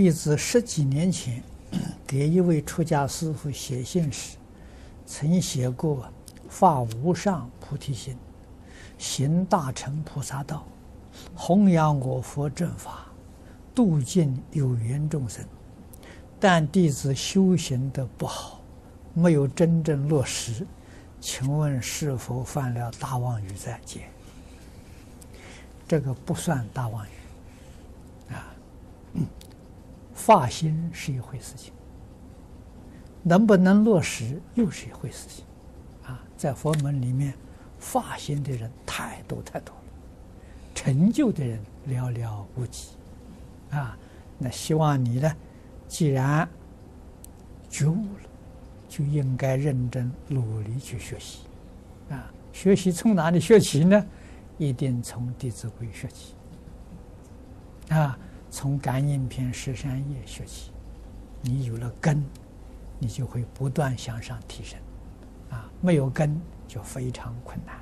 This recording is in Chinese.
弟子十几年前给一位出家师父写信时，曾写过“发无上菩提心，行大乘菩萨道，弘扬我佛正法，度尽有缘众生”。但弟子修行的不好，没有真正落实，请问是否犯了大妄语在戒？这个不算大妄语，啊，发心是一回事情，能不能落实又是一回事情，啊，在佛门里面，发心的人太多太多了，成就的人寥寥无几，啊，那希望你呢？既然觉悟了，就应该认真努力去学习，啊，学习从哪里学起呢？一定从《弟子规》学起，啊，从《感应篇》十三页学习。你有了根，你就会不断向上提升，啊，没有根就非常困难。